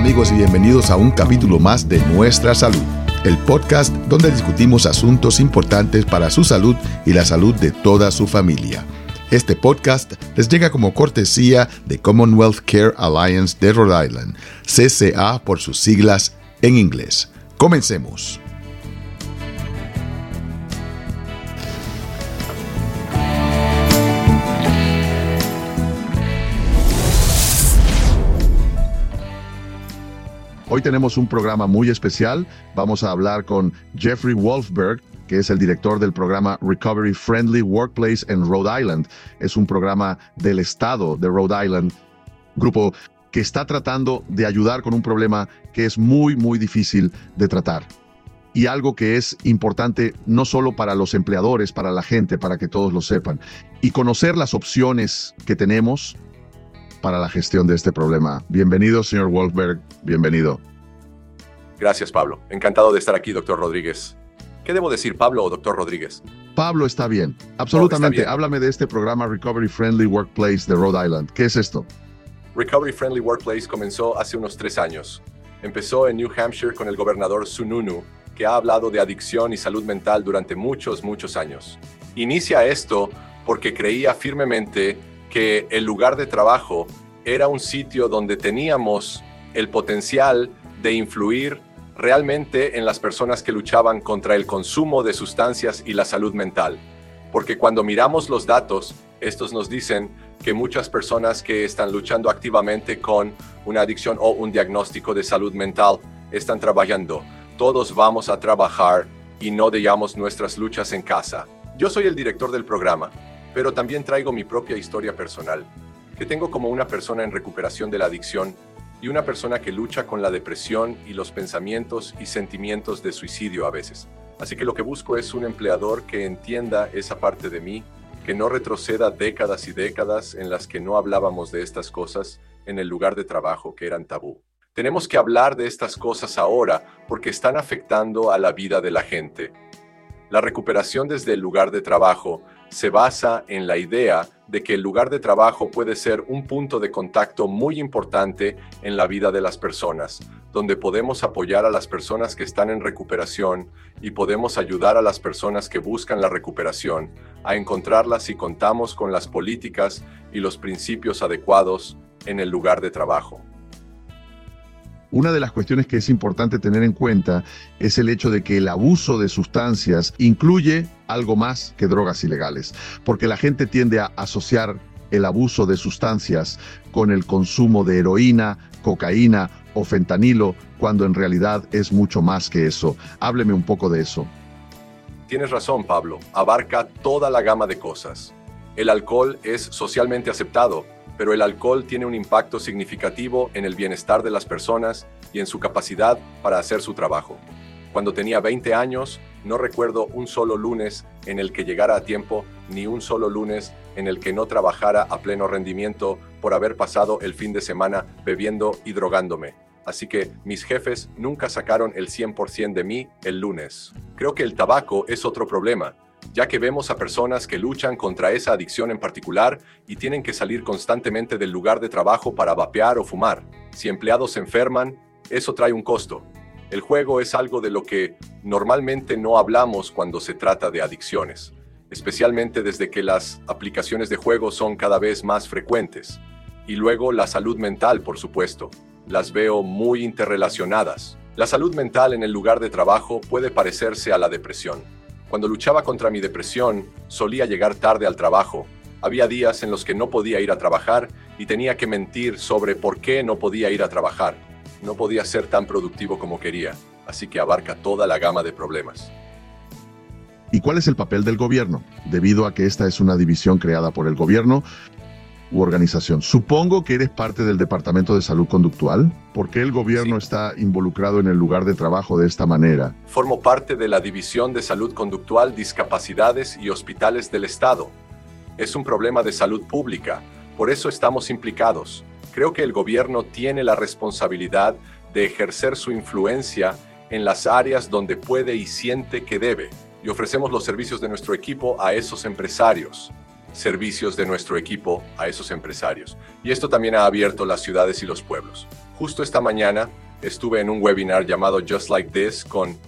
Amigos y bienvenidos a un capítulo más de Nuestra Salud, el podcast donde discutimos asuntos importantes para su salud y la salud de toda su familia. Este podcast les llega como cortesía de Commonwealth Care Alliance de Rhode Island, CCA por sus siglas en inglés. Comencemos. Hoy tenemos un programa muy especial. Vamos a hablar con Jeffrey Wolfberg, que es el director del programa Recovery Friendly Workplace en Rhode Island. Es un programa del estado de Rhode Island, grupo que está tratando de ayudar con un problema que es muy, muy difícil de tratar. Y algo que es importante no solo para los empleadores, para la gente, para que todos lo sepan. Y conocer las opciones que tenemos para la gestión de este problema. Bienvenido, señor Wolfberg. Bienvenido. Gracias, Pablo. Encantado de estar aquí, doctor Rodríguez. ¿Qué debo decir, Pablo o doctor Rodríguez? Pablo está bien. Absolutamente. Háblame de este programa Recovery Friendly Workplace de Rhode Island. ¿Qué es esto? Recovery Friendly Workplace comenzó hace unos tres años. Empezó en New Hampshire con el gobernador Sununu, que ha hablado de adicción y salud mental durante muchos, muchos años. Inicia esto porque creía firmemente que el lugar de trabajo era un sitio donde teníamos el potencial de influir realmente en las personas que luchaban contra el consumo de sustancias y la salud mental. Porque cuando miramos los datos, estos nos dicen que muchas personas que están luchando activamente con una adicción o un diagnóstico de salud mental están trabajando. Todos vamos a trabajar y no dejamos nuestras luchas en casa. Yo soy el director del programa pero también traigo mi propia historia personal, que tengo como una persona en recuperación de la adicción y una persona que lucha con la depresión y los pensamientos y sentimientos de suicidio a veces. Así que lo que busco es un empleador que entienda esa parte de mí, que no retroceda décadas y décadas en las que no hablábamos de estas cosas en el lugar de trabajo que eran tabú. Tenemos que hablar de estas cosas ahora porque están afectando a la vida de la gente. La recuperación desde el lugar de trabajo se basa en la idea de que el lugar de trabajo puede ser un punto de contacto muy importante en la vida de las personas, donde podemos apoyar a las personas que están en recuperación y podemos ayudar a las personas que buscan la recuperación a encontrarlas si contamos con las políticas y los principios adecuados en el lugar de trabajo. Una de las cuestiones que es importante tener en cuenta es el hecho de que el abuso de sustancias incluye algo más que drogas ilegales, porque la gente tiende a asociar el abuso de sustancias con el consumo de heroína, cocaína o fentanilo, cuando en realidad es mucho más que eso. Hábleme un poco de eso. Tienes razón, Pablo. Abarca toda la gama de cosas. El alcohol es socialmente aceptado, pero el alcohol tiene un impacto significativo en el bienestar de las personas y en su capacidad para hacer su trabajo. Cuando tenía 20 años, no recuerdo un solo lunes en el que llegara a tiempo, ni un solo lunes en el que no trabajara a pleno rendimiento por haber pasado el fin de semana bebiendo y drogándome. Así que mis jefes nunca sacaron el 100% de mí el lunes. Creo que el tabaco es otro problema ya que vemos a personas que luchan contra esa adicción en particular y tienen que salir constantemente del lugar de trabajo para vapear o fumar. Si empleados se enferman, eso trae un costo. El juego es algo de lo que normalmente no hablamos cuando se trata de adicciones, especialmente desde que las aplicaciones de juego son cada vez más frecuentes. Y luego la salud mental, por supuesto. Las veo muy interrelacionadas. La salud mental en el lugar de trabajo puede parecerse a la depresión cuando luchaba contra mi depresión, solía llegar tarde al trabajo. Había días en los que no podía ir a trabajar y tenía que mentir sobre por qué no podía ir a trabajar. No podía ser tan productivo como quería, así que abarca toda la gama de problemas. ¿Y cuál es el papel del gobierno? Debido a que esta es una división creada por el gobierno, u organización. Supongo que eres parte del Departamento de Salud Conductual. ¿Por qué el gobierno está involucrado en el lugar de trabajo de esta manera? Formo parte de la División de Salud Conductual, Discapacidades y Hospitales del Estado. Es un problema de salud pública, por eso estamos implicados. Creo que el gobierno tiene la responsabilidad de ejercer su influencia en las áreas donde puede y siente que debe, y ofrecemos los servicios de nuestro equipo a esos empresarios servicios de nuestro equipo a esos empresarios. Y esto también ha abierto las ciudades y los pueblos. Justo esta mañana estuve en un webinar llamado Just Like This con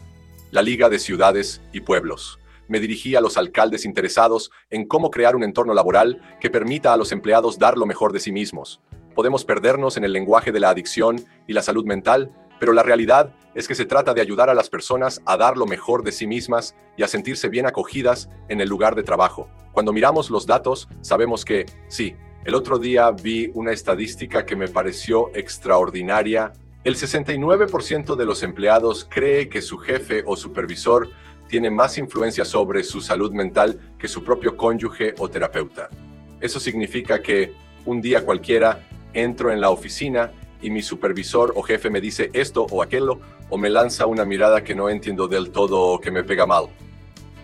la Liga de Ciudades y Pueblos. Me dirigí a los alcaldes interesados en cómo crear un entorno laboral que permita a los empleados dar lo mejor de sí mismos. Podemos perdernos en el lenguaje de la adicción y la salud mental, pero la realidad es que se trata de ayudar a las personas a dar lo mejor de sí mismas y a sentirse bien acogidas en el lugar de trabajo. Cuando miramos los datos, sabemos que, sí, el otro día vi una estadística que me pareció extraordinaria el 69% de los empleados cree que su jefe o supervisor tiene más influencia sobre su salud mental que su propio cónyuge o terapeuta. Eso significa que un día cualquiera entro en la oficina y mi supervisor o jefe me dice esto o aquello o me lanza una mirada que no entiendo del todo o que me pega mal.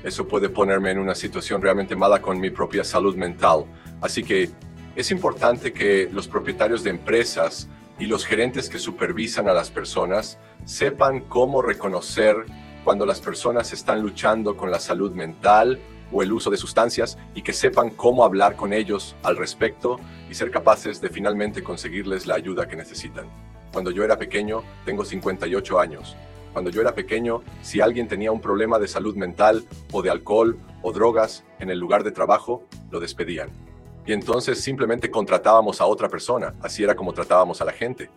Eso puede ponerme en una situación realmente mala con mi propia salud mental. Así que es importante que los propietarios de empresas y los gerentes que supervisan a las personas sepan cómo reconocer cuando las personas están luchando con la salud mental o el uso de sustancias y que sepan cómo hablar con ellos al respecto y ser capaces de finalmente conseguirles la ayuda que necesitan. Cuando yo era pequeño, tengo 58 años. Cuando yo era pequeño, si alguien tenía un problema de salud mental o de alcohol o drogas en el lugar de trabajo, lo despedían y entonces simplemente contratábamos a otra persona, así era como tratábamos a la gente.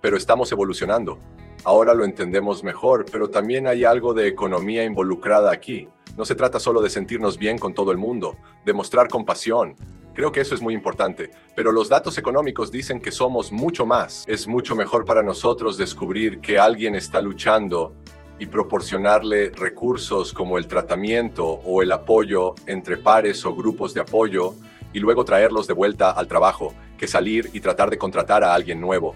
Pero estamos evolucionando. Ahora lo entendemos mejor, pero también hay algo de economía involucrada aquí. No se trata solo de sentirnos bien con todo el mundo, de mostrar compasión. Creo que eso es muy importante, pero los datos económicos dicen que somos mucho más. Es mucho mejor para nosotros descubrir que alguien está luchando y proporcionarle recursos como el tratamiento o el apoyo entre pares o grupos de apoyo y luego traerlos de vuelta al trabajo que salir y tratar de contratar a alguien nuevo.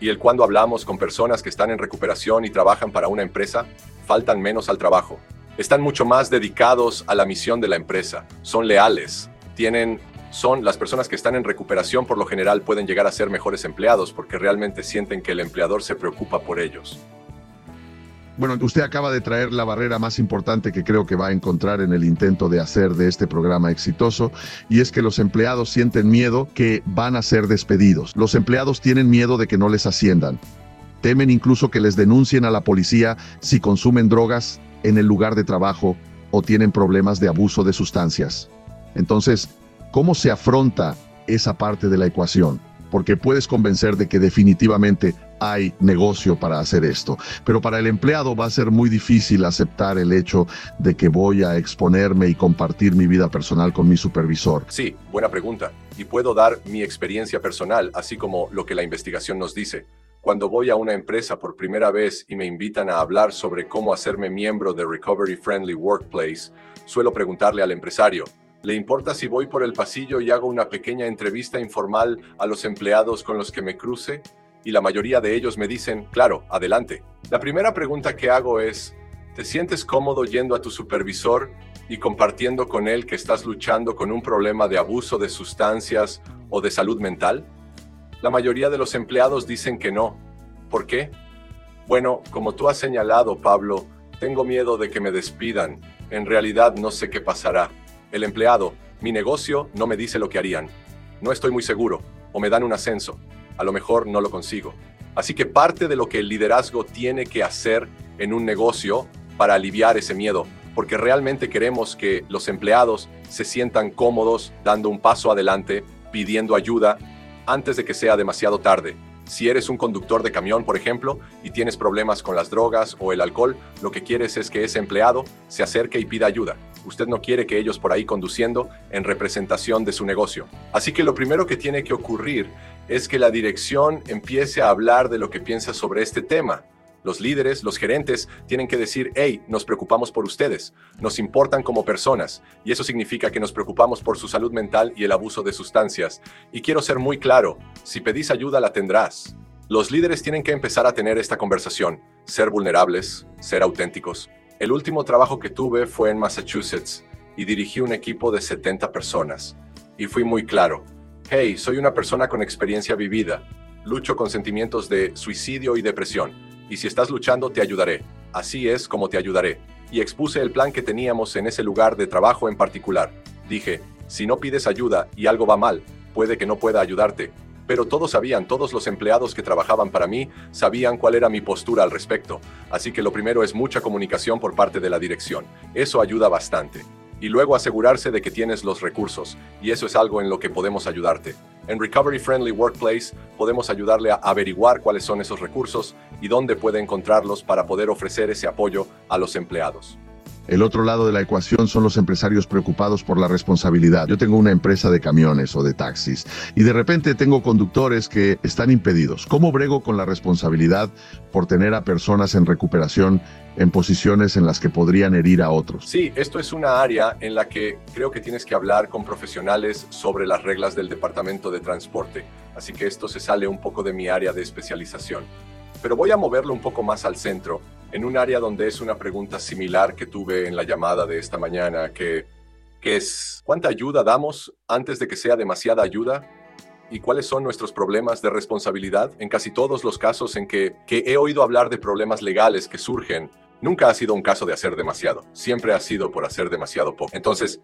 Y el cuando hablamos con personas que están en recuperación y trabajan para una empresa, faltan menos al trabajo. Están mucho más dedicados a la misión de la empresa, son leales, tienen son las personas que están en recuperación por lo general pueden llegar a ser mejores empleados porque realmente sienten que el empleador se preocupa por ellos. Bueno, usted acaba de traer la barrera más importante que creo que va a encontrar en el intento de hacer de este programa exitoso, y es que los empleados sienten miedo que van a ser despedidos. Los empleados tienen miedo de que no les asciendan. Temen incluso que les denuncien a la policía si consumen drogas en el lugar de trabajo o tienen problemas de abuso de sustancias. Entonces, ¿cómo se afronta esa parte de la ecuación? Porque puedes convencer de que definitivamente hay negocio para hacer esto. Pero para el empleado va a ser muy difícil aceptar el hecho de que voy a exponerme y compartir mi vida personal con mi supervisor. Sí, buena pregunta. Y puedo dar mi experiencia personal, así como lo que la investigación nos dice. Cuando voy a una empresa por primera vez y me invitan a hablar sobre cómo hacerme miembro de Recovery Friendly Workplace, suelo preguntarle al empresario, ¿Le importa si voy por el pasillo y hago una pequeña entrevista informal a los empleados con los que me cruce? y la mayoría de ellos me dicen, claro, adelante. La primera pregunta que hago es, ¿te sientes cómodo yendo a tu supervisor y compartiendo con él que estás luchando con un problema de abuso de sustancias o de salud mental? La mayoría de los empleados dicen que no. ¿Por qué? Bueno, como tú has señalado, Pablo, tengo miedo de que me despidan. En realidad no sé qué pasará. El empleado, mi negocio, no me dice lo que harían. No estoy muy seguro, o me dan un ascenso, a lo mejor no lo consigo. Así que parte de lo que el liderazgo tiene que hacer en un negocio para aliviar ese miedo, porque realmente queremos que los empleados se sientan cómodos dando un paso adelante, pidiendo ayuda, antes de que sea demasiado tarde. Si eres un conductor de camión, por ejemplo, y tienes problemas con las drogas o el alcohol, lo que quieres es que ese empleado se acerque y pida ayuda. Usted no quiere que ellos por ahí conduciendo en representación de su negocio. Así que lo primero que tiene que ocurrir es que la dirección empiece a hablar de lo que piensa sobre este tema. Los líderes, los gerentes, tienen que decir, hey, nos preocupamos por ustedes, nos importan como personas, y eso significa que nos preocupamos por su salud mental y el abuso de sustancias. Y quiero ser muy claro, si pedís ayuda la tendrás. Los líderes tienen que empezar a tener esta conversación, ser vulnerables, ser auténticos. El último trabajo que tuve fue en Massachusetts y dirigí un equipo de 70 personas. Y fui muy claro, Hey, soy una persona con experiencia vivida. Lucho con sentimientos de suicidio y depresión. Y si estás luchando, te ayudaré. Así es como te ayudaré. Y expuse el plan que teníamos en ese lugar de trabajo en particular. Dije, si no pides ayuda y algo va mal, puede que no pueda ayudarte. pero todos sabían, todos los empleados que trabajaban para mí sabían cuál era mi postura al respecto. Así que lo primero es mucha comunicación por parte de la dirección. Eso ayuda bastante. Y luego asegurarse de que tienes los recursos, y eso es algo en lo que podemos ayudarte. En Recovery Friendly Workplace podemos ayudarle a averiguar cuáles son esos recursos y dónde puede encontrarlos para poder ofrecer ese apoyo a los empleados. El otro lado de la ecuación son los empresarios preocupados por la responsabilidad. Yo tengo una empresa de camiones o de taxis y de repente tengo conductores que están impedidos. ¿Cómo brego con la responsabilidad por tener a personas en recuperación en posiciones en las que podrían herir a otros? Sí, esto es una área en la que creo que tienes que hablar con profesionales sobre las reglas del Departamento de Transporte. Así que esto se sale un poco de mi área de especialización. Pero voy a moverlo un poco más al centro en un área donde es una pregunta similar que tuve en la llamada de esta mañana, que, que es ¿cuánta ayuda damos antes de que sea demasiada ayuda? ¿Y cuáles son nuestros problemas de responsabilidad? En casi todos los casos en que, que he oído hablar de problemas legales que surgen, nunca ha sido un caso de hacer demasiado, siempre ha sido por hacer demasiado poco. Entonces,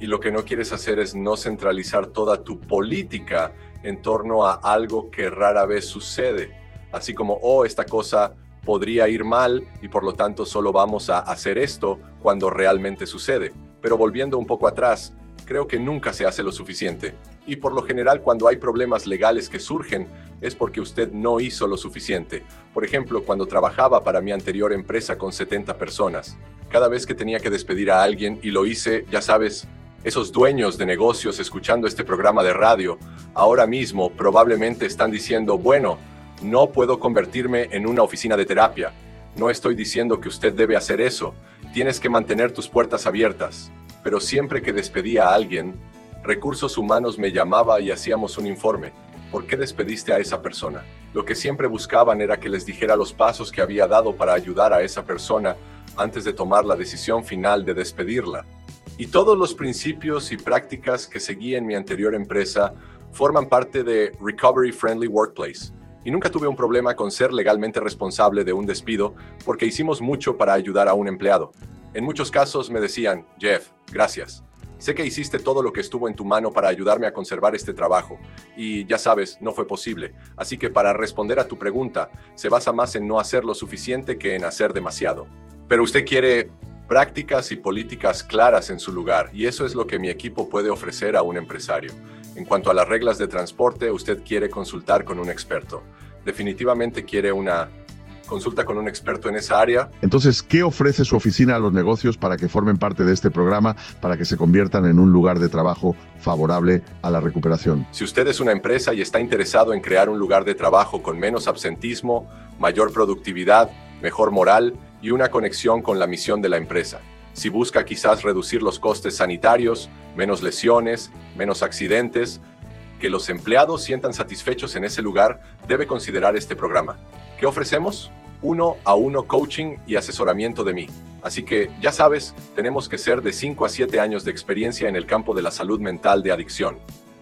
y lo que no quieres hacer es no centralizar toda tu política en torno a algo que rara vez sucede, así como, oh, esta cosa podría ir mal y por lo tanto solo vamos a hacer esto cuando realmente sucede. Pero volviendo un poco atrás, creo que nunca se hace lo suficiente. Y por lo general cuando hay problemas legales que surgen es porque usted no hizo lo suficiente. Por ejemplo, cuando trabajaba para mi anterior empresa con 70 personas, cada vez que tenía que despedir a alguien y lo hice, ya sabes, esos dueños de negocios escuchando este programa de radio, ahora mismo probablemente están diciendo, bueno, no puedo convertirme en una oficina de terapia. No estoy diciendo que usted debe hacer eso. Tienes que mantener tus puertas abiertas. Pero siempre que despedía a alguien, Recursos Humanos me llamaba y hacíamos un informe. ¿Por qué despediste a esa persona? Lo que siempre buscaban era que les dijera los pasos que había dado para ayudar a esa persona antes de tomar la decisión final de despedirla. Y todos los principios y prácticas que seguí en mi anterior empresa forman parte de Recovery Friendly Workplace y nunca tuve un problema con ser legalmente responsable de un despido porque hicimos mucho para ayudar a un empleado. En muchos casos me decían, Jeff, gracias. Sé que hiciste todo lo que estuvo en tu mano para ayudarme a conservar este trabajo y ya sabes, no fue posible. Así que para responder a tu pregunta, se basa más en no hacer lo suficiente que en hacer demasiado. Pero usted quiere prácticas y políticas claras en su lugar y eso es lo que mi equipo puede ofrecer a un empresario. En cuanto a las reglas de transporte, usted quiere consultar con un experto. Definitivamente quiere una consulta con un experto en esa área. Entonces, ¿qué ofrece su oficina a los negocios para que formen parte de este programa, para que se conviertan en un lugar de trabajo favorable a la recuperación? Si usted es una empresa y está interesado en crear un lugar de trabajo con menos absentismo, mayor productividad, mejor moral y una conexión con la misión de la empresa, si busca quizás reducir los costes sanitarios, menos lesiones, menos accidentes, que los empleados sientan satisfechos en ese lugar, debe considerar este programa. ¿Qué ofrecemos? Uno a uno coaching y asesoramiento de mí. Así que, ya sabes, tenemos que ser de 5 a 7 años de experiencia en el campo de la salud mental de adicción.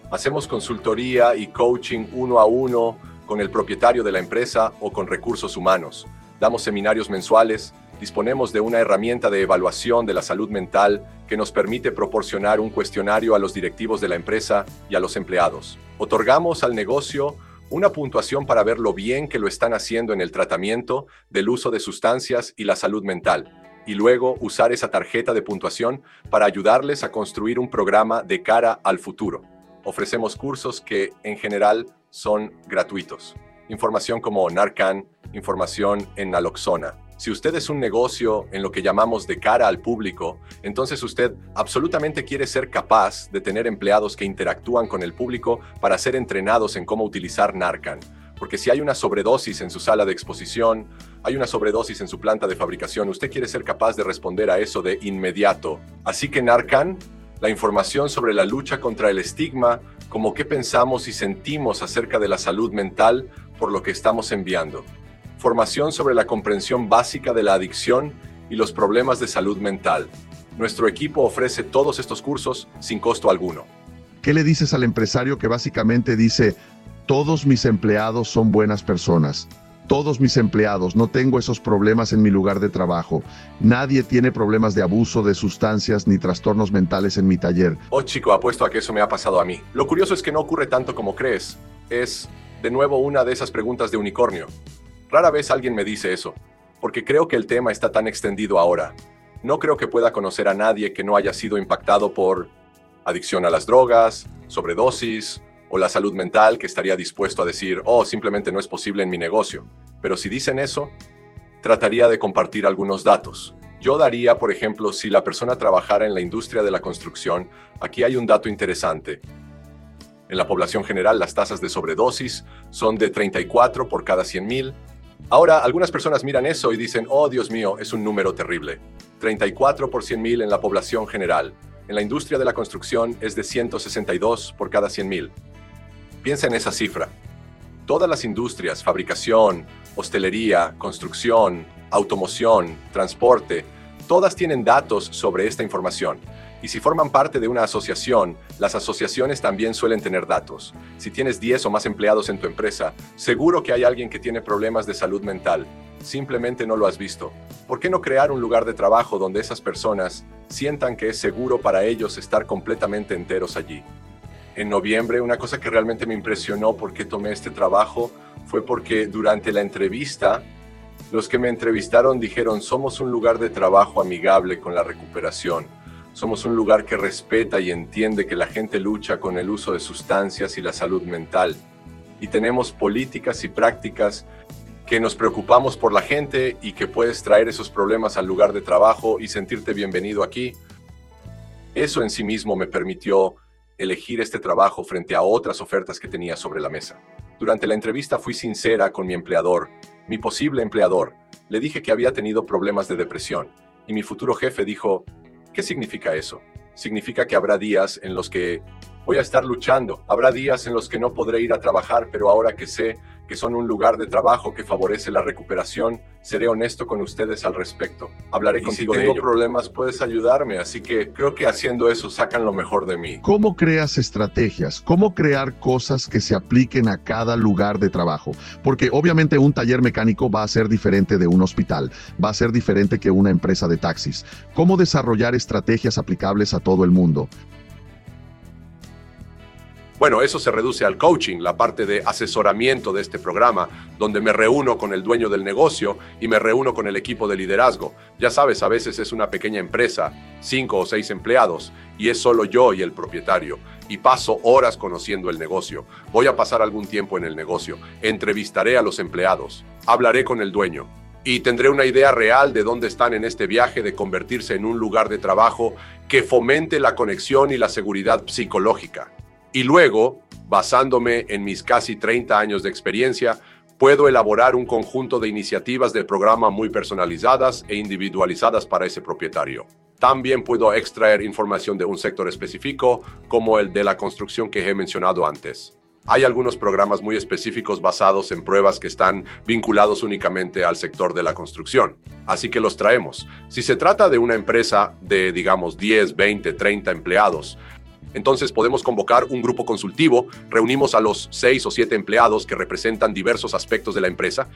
Hacemos consultoría y coaching uno a uno con el propietario de la empresa o con recursos humanos. Damos seminarios mensuales, disponemos de una herramienta de evaluación de la salud mental que nos permite proporcionar un cuestionario a los directivos de la empresa y a los empleados. Otorgamos al negocio una puntuación para ver lo bien que lo están haciendo en el tratamiento del uso de sustancias y la salud mental, y luego usar esa tarjeta de puntuación para ayudarles a construir un programa de cara al futuro. Ofrecemos cursos que en general son gratuitos. Información como Narcan, información en naloxona, si usted es un negocio en lo que llamamos de cara al público, entonces usted absolutamente quiere ser capaz de tener empleados que interactúan con el público para ser entrenados en cómo utilizar Narcan. Porque si hay una sobredosis en su sala de exposición, hay una sobredosis en su planta de fabricación, usted quiere ser capaz de responder a eso de inmediato. Así que Narcan, la información sobre la lucha contra el estigma, como qué pensamos y sentimos acerca de la salud mental por lo que estamos enviando formación sobre la comprensión básica de la adicción y los problemas de salud mental. Nuestro equipo ofrece todos estos cursos sin costo alguno. ¿Qué le dices al empresario que básicamente dice, todos mis empleados son buenas personas? Todos mis empleados, no tengo esos problemas en mi lugar de trabajo. Nadie tiene problemas de abuso de sustancias ni trastornos mentales en mi taller. Oh chico, apuesto a que eso me ha pasado a mí. Lo curioso es que no ocurre tanto como crees. es, de nuevo, una de esas preguntas de unicornio. Rara vez alguien me dice eso, porque creo que el tema está tan extendido ahora. No creo que pueda conocer a nadie que no haya sido impactado por adicción a las drogas, sobredosis o la salud mental que estaría dispuesto a decir, oh, simplemente no es posible en mi negocio. Pero si dicen eso, trataría de compartir algunos datos. Yo daría, por ejemplo, si la persona trabajara en la industria de la construcción, aquí hay un dato interesante. En la población general, las tasas de sobredosis son de 34 por cada 100.000. Ahora, algunas personas miran eso y dicen, oh Dios mío, es un número terrible. 34 por 100.000 en la población general. En la industria de la construcción es de 162 por cada 100.000. Piensa en esa cifra. Todas las industrias, fabricación, hostelería, construcción, automoción, transporte, todas tienen datos sobre esta información. Y si forman parte de una asociación, las asociaciones también suelen tener datos. Si tienes 10 o más empleados en tu empresa, seguro que hay alguien que tiene problemas de salud mental. Simplemente no lo has visto. ¿Por qué no crear un lugar de trabajo donde esas personas sientan que es seguro para ellos estar completamente enteros allí? En noviembre, una cosa que realmente me impresionó porque tomé este trabajo fue porque durante la entrevista, los que me entrevistaron dijeron, somos un lugar de trabajo amigable con la recuperación somos un lugar que respeta y entiende que la gente lucha con el uso de sustancias y la salud mental. Y tenemos políticas y prácticas que nos preocupamos por la gente y que puedes traer esos problemas al lugar de trabajo y sentirte bienvenido aquí. Eso en sí mismo me permitió elegir este trabajo frente a otras ofertas que tenía sobre la mesa. Durante la entrevista fui sincera con mi empleador, mi posible empleador. Le dije que había tenido problemas de depresión y mi futuro jefe dijo, ¿Qué significa eso? Significa que habrá días en los que voy a estar luchando, habrá días en los que no podré ir a trabajar, pero ahora que sé que son un lugar de trabajo que favorece la recuperación, seré honesto con ustedes al respecto. Hablaré contigo si tengo problemas, puedes ayudarme, así que creo que haciendo eso sacan lo mejor de mí. ¿Cómo creas estrategias? ¿Cómo crear cosas que se apliquen a cada lugar de trabajo? Porque obviamente un taller mecánico va a ser diferente de un hospital, va a ser diferente que una empresa de taxis. ¿Cómo desarrollar estrategias aplicables a todo el mundo? Bueno, eso se reduce al coaching, la parte de asesoramiento de este programa, donde me reúno con el dueño del negocio y me reúno con el equipo de liderazgo. Ya sabes, a veces es una pequeña empresa, cinco o seis empleados, y es solo yo y el propietario. Y paso horas conociendo el negocio. Voy a pasar algún tiempo en el negocio. Entrevistaré a los empleados. Hablaré con el dueño y tendré una idea real de dónde están en este viaje de convertirse en un lugar de trabajo que fomente la conexión y la seguridad psicológica. Y luego, basándome en mis casi 30 años de experiencia, puedo elaborar un conjunto de iniciativas del programa muy personalizadas e individualizadas para ese propietario. También puedo extraer información de un sector específico, como el de la construcción que he mencionado antes. Hay algunos programas muy específicos basados en pruebas que están vinculados únicamente al sector de la construcción. Así que los traemos. Si se trata de una empresa de, digamos, 10, 20, 30 empleados, entonces podemos convocar un grupo consultivo, reunimos a los seis o siete empleados que representan diversos aspectos de la empresa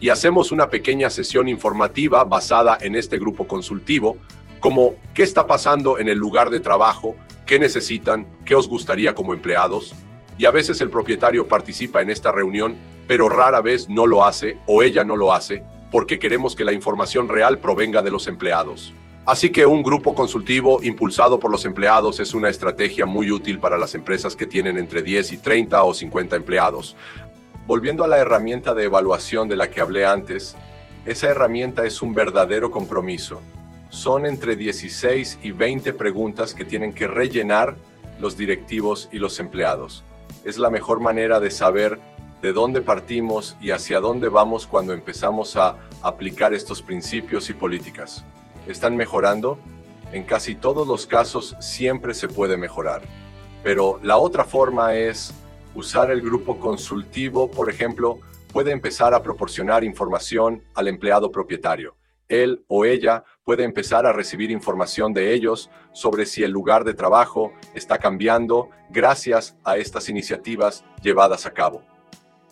y hacemos una pequeña sesión informativa basada en este grupo consultivo, como qué está pasando en el lugar de trabajo, qué necesitan, qué os gustaría como empleados. Y a veces el propietario participa en esta reunión, pero rara vez no lo hace o ella no lo hace porque queremos que la información real provenga de los empleados. Así que un grupo consultivo impulsado por los empleados es una estrategia muy útil para las empresas que tienen entre 10 y 30 o 50 empleados. Volviendo a la herramienta de evaluación de la que hablé antes, esa herramienta es un verdadero compromiso. Son entre 16 y 20 preguntas que tienen que rellenar los directivos y los empleados. Es la mejor manera de saber de dónde partimos y hacia dónde vamos cuando empezamos a aplicar estos principios y políticas están mejorando. En casi todos los casos siempre se puede mejorar. Pero la otra forma es usar el grupo consultivo, por ejemplo, puede empezar a proporcionar información al empleado propietario. Él o ella puede empezar a recibir información de ellos sobre si el lugar de trabajo está cambiando gracias a estas iniciativas llevadas a cabo.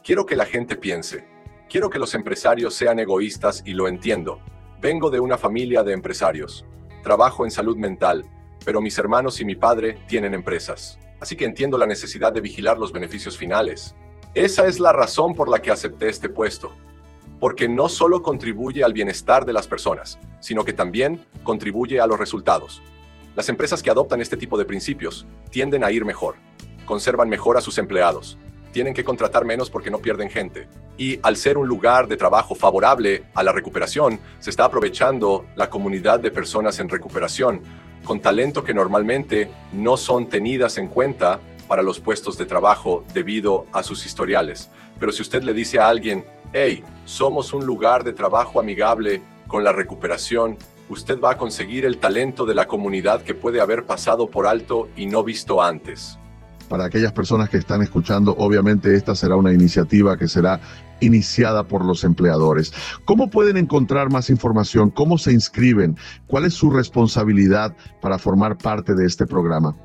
Quiero que la gente piense, quiero que los empresarios sean egoístas y lo entiendo, Vengo de una familia de empresarios. Trabajo en salud mental, pero mis hermanos y mi padre tienen empresas. Así que entiendo la necesidad de vigilar los beneficios finales. Esa es la razón por la que acepté este puesto, porque no solo contribuye al bienestar de las personas, sino que también contribuye a los resultados. Las empresas que adoptan este tipo de principios tienden a ir mejor, conservan mejor a sus empleados, tienen que contratar menos porque no pierden gente. Y al ser un lugar de trabajo favorable a la recuperación, se está aprovechando la comunidad de personas en recuperación con talento que normalmente no son tenidas en cuenta para los puestos de trabajo debido a sus historiales. Pero si usted le dice a alguien, hey, somos un lugar de trabajo amigable con la recuperación, usted va a conseguir el talento de la comunidad que puede haber pasado por alto y no visto antes para aquellas personas que están escuchando, obviamente esta será una iniciativa que será iniciada por los empleadores. ¿Cómo pueden encontrar más información? ¿Cómo se inscriben? ¿Cuál es su responsabilidad para formar parte de este programa?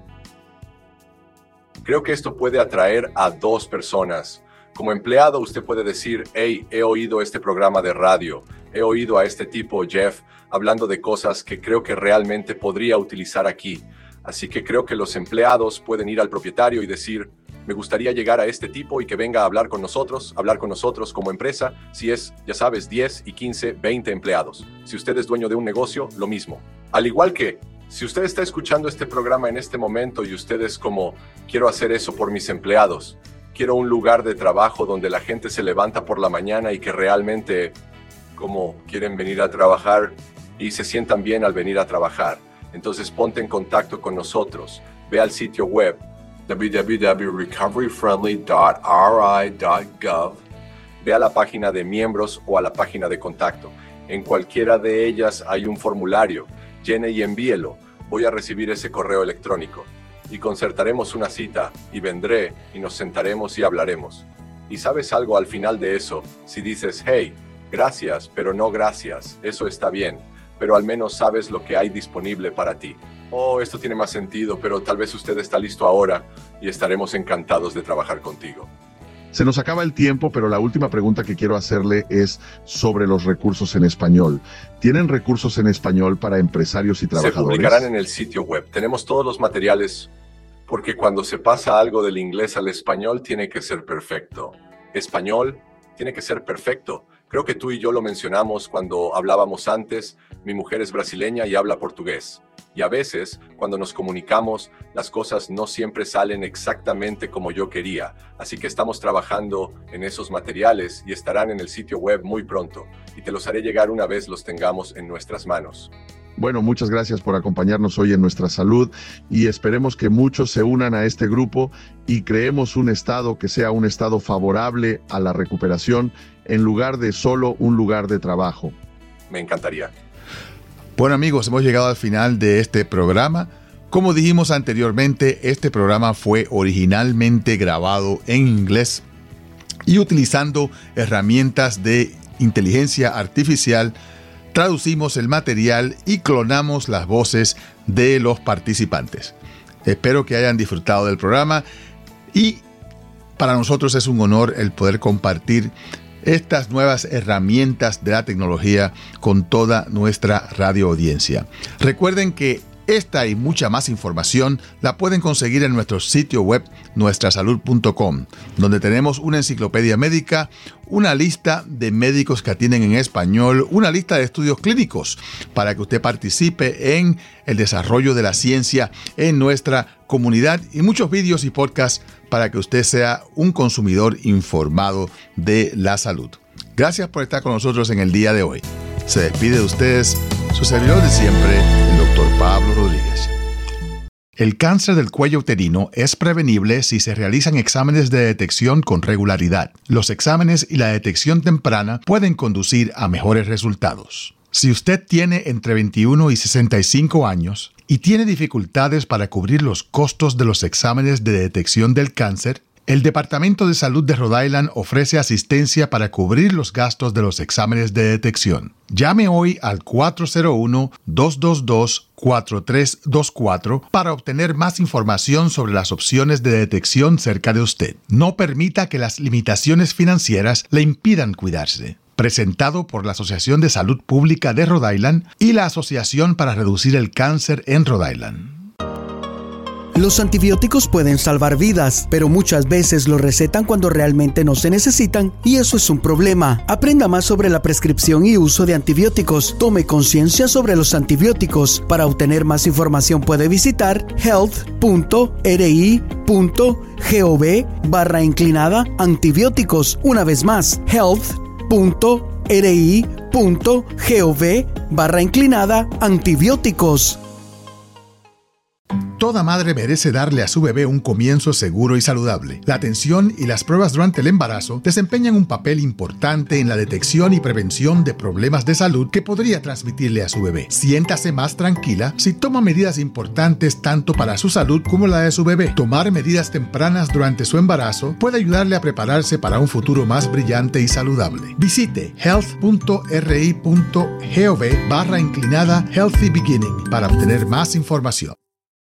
Creo que esto puede atraer a dos personas. Como empleado, usted puede decir, hey, he oído este programa de radio, he oído a este tipo, Jeff, hablando de cosas que creo que realmente podría utilizar aquí. Así que creo que los empleados pueden ir al propietario y decir, me gustaría llegar a este tipo y que venga a hablar con nosotros, hablar con nosotros como empresa, si es, ya sabes, 10 y 15, 20 empleados. Si usted es dueño de un negocio, lo mismo. Al igual que, si usted está escuchando este programa en este momento y usted es como, quiero hacer eso por mis empleados, quiero un lugar de trabajo donde la gente se levanta por la mañana y que realmente, como quieren venir a trabajar y se sientan bien al venir a trabajar entonces ponte en contacto con nosotros. Ve al sitio web www.recoveryfriendly.ri.gov. Ve a la página de miembros o a la página de contacto. En cualquiera de ellas hay un formulario. Llene y envíelo. Voy a recibir ese correo electrónico. Y concertaremos una cita y vendré y nos sentaremos y hablaremos. Y sabes algo al final de eso, si dices, hey, gracias, pero no gracias, eso está bien pero al menos sabes lo que hay disponible para ti. Oh, esto tiene más sentido, pero tal vez usted está listo ahora y estaremos encantados de trabajar contigo. Se nos acaba el tiempo, pero la última pregunta que quiero hacerle es sobre los recursos en español. ¿Tienen recursos en español para empresarios y trabajadores? Se publicarán en el sitio web. Tenemos todos los materiales porque cuando se pasa algo del inglés al español tiene que ser perfecto. Español tiene que ser perfecto. Creo que tú y yo lo mencionamos cuando hablábamos antes. Mi mujer es brasileña y habla portugués. Y a veces, cuando nos comunicamos, las cosas no siempre salen exactamente como yo quería. Así que estamos trabajando en esos materiales y estarán en el sitio web muy pronto. Y te los haré llegar una vez los tengamos en nuestras manos. Bueno, muchas gracias por acompañarnos hoy en nuestra salud y esperemos que muchos se unan a este grupo y creemos un estado que sea un estado favorable a la recuperación en lugar de solo un lugar de trabajo. Me encantaría. Bueno amigos, hemos llegado al final de este programa. Como dijimos anteriormente, este programa fue originalmente grabado en inglés y utilizando herramientas de inteligencia artificial, traducimos el material y clonamos las voces de los participantes. Espero que hayan disfrutado del programa y para nosotros es un honor el poder compartir estas nuevas herramientas de la tecnología con toda nuestra radio audiencia. Recuerden que esta y mucha más información la pueden conseguir en nuestro sitio web nuestrasalud.com, donde tenemos una enciclopedia médica, una lista de médicos que atienden en español, una lista de estudios clínicos para que usted participe en el desarrollo de la ciencia en nuestra comunidad y muchos vídeos y podcasts para que usted sea un consumidor informado de la salud. Gracias por estar con nosotros en el día de hoy. Se despide de ustedes su servidor de siempre, Pablo Rodríguez. El cáncer del cuello uterino es prevenible si se realizan exámenes de detección con regularidad. Los exámenes y la detección temprana pueden conducir a mejores resultados. Si usted tiene entre 21 y 65 años y tiene dificultades para cubrir los costos de los exámenes de detección del cáncer, el Departamento de Salud de Rhode Island ofrece asistencia para cubrir los gastos de los exámenes de detección. Llame hoy al 401-222-4324 para obtener más información sobre las opciones de detección cerca de usted. No permita que las limitaciones financieras le impidan cuidarse presentado por la Asociación de Salud Pública de Rhode Island y la Asociación para Reducir el Cáncer en Rhode Island. Los antibióticos pueden salvar vidas, pero muchas veces los recetan cuando realmente no se necesitan y eso es un problema. Aprenda más sobre la prescripción y uso de antibióticos. Tome conciencia sobre los antibióticos. Para obtener más información puede visitar health.ri.gov barra inclinada antibióticos. Una vez más, health.ri.gov barra inclinada antibióticos. Toda madre merece darle a su bebé un comienzo seguro y saludable. La atención y las pruebas durante el embarazo desempeñan un papel importante en la detección y prevención de problemas de salud que podría transmitirle a su bebé. Siéntase más tranquila si toma medidas importantes tanto para su salud como la de su bebé. Tomar medidas tempranas durante su embarazo puede ayudarle a prepararse para un futuro más brillante y saludable. Visite health.ri.gov barra inclinada Healthy Beginning para obtener más información.